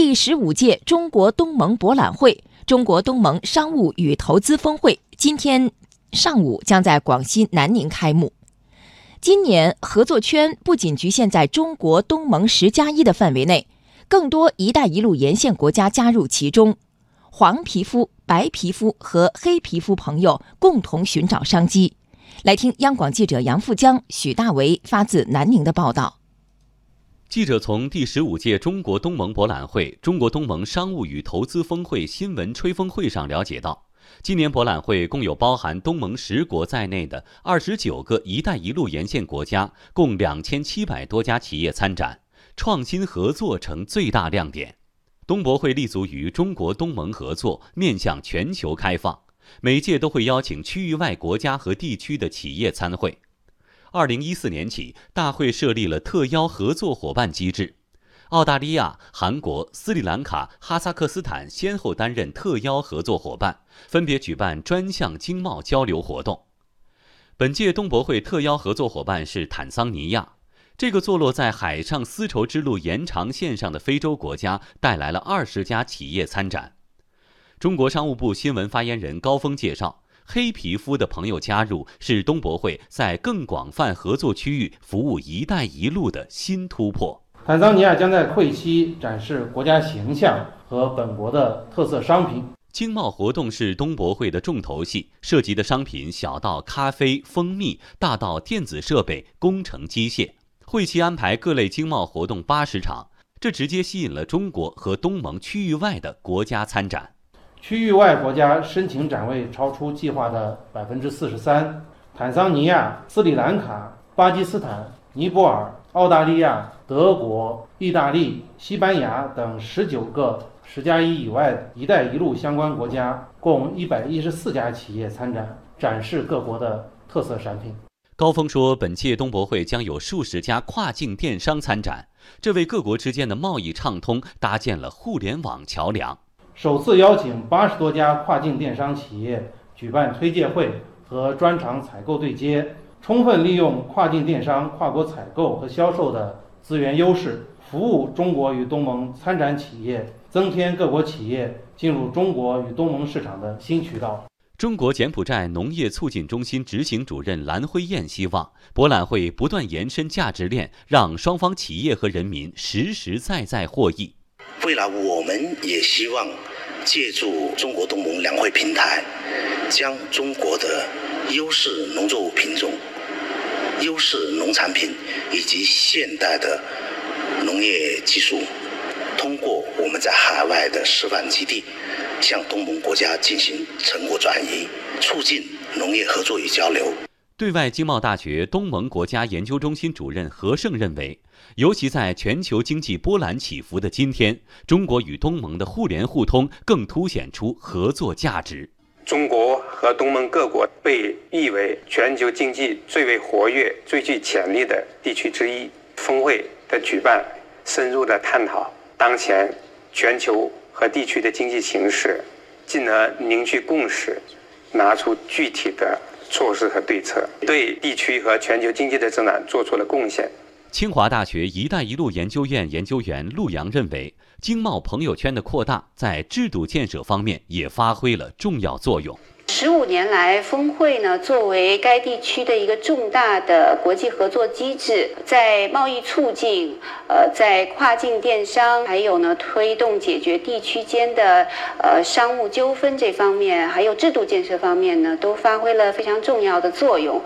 第十五届中国东盟博览会、中国东盟商务与投资峰会今天上午将在广西南宁开幕。今年合作圈不仅局限在中国东盟十加一的范围内，更多“一带一路”沿线国家加入其中，黄皮肤、白皮肤和黑皮肤朋友共同寻找商机。来听央广记者杨富江、许大为发自南宁的报道。记者从第十五届中国东盟博览会、中国东盟商务与投资峰会新闻吹风会上了解到。今年博览会共有包含东盟十国在内的二十九个“一带一路”沿线国家，共两千七百多家企业参展，创新合作成最大亮点。东博会立足于中国东盟合作，面向全球开放，每届都会邀请区域外国家和地区的企业参会。二零一四年起，大会设立了特邀合作伙伴机制。澳大利亚、韩国、斯里兰卡、哈萨克斯坦先后担任特邀合作伙伴，分别举办专项经贸交流活动。本届东博会特邀合作伙伴是坦桑尼亚，这个坐落在海上丝绸之路延长线上的非洲国家带来了二十家企业参展。中国商务部新闻发言人高峰介绍，黑皮肤的朋友加入是东博会在更广泛合作区域服务“一带一路”的新突破。坦桑尼亚将在会期展示国家形象和本国的特色商品。经贸活动是东博会的重头戏，涉及的商品小到咖啡、蜂蜜，大到电子设备、工程机械。会期安排各类经贸活动八十场，这直接吸引了中国和东盟区域外的国家参展。区域外国家申请展位超出计划的百分之四十三。坦桑尼亚、斯里兰卡、巴基斯坦、尼泊尔。澳大利亚、德国、意大利、西班牙等十九个“十加一”以外“一带一路”相关国家，共一百一十四家企业参展，展示各国的特色产品。高峰说，本届东博会将有数十家跨境电商参展，这为各国之间的贸易畅通搭建了互联网桥梁。首次邀请八十多家跨境电商企业举办推介会和专场采购对接。充分利用跨境电商、跨国采购和销售的资源优势，服务中国与东盟参展企业，增添各国企业进入中国与东盟市场的新渠道。中国柬埔寨农业促进中心执行主任蓝辉燕希望，博览会不断延伸价值链，让双方企业和人民实实在在获益。未来，我们也希望借助中国东盟两会平台，将中国的。优势农作物品种、优势农产品以及现代的农业技术，通过我们在海外的示范基地，向东盟国家进行成果转移，促进农业合作与交流。对外经贸大学东盟国家研究中心主任何胜认为，尤其在全球经济波澜起伏的今天，中国与东盟的互联互通更凸显出合作价值。中国和东盟各国被誉为全球经济最为活跃、最具潜力的地区之一。峰会的举办，深入的探讨当前全球和地区的经济形势，进而凝聚共识，拿出具体的措施和对策，对地区和全球经济的增长做出了贡献。清华大学“一带一路”研究院研究员陆洋认为。经贸朋友圈的扩大，在制度建设方面也发挥了重要作用。十五年来，峰会呢作为该地区的一个重大的国际合作机制，在贸易促进、呃，在跨境电商，还有呢推动解决地区间的呃商务纠纷这方面，还有制度建设方面呢，都发挥了非常重要的作用。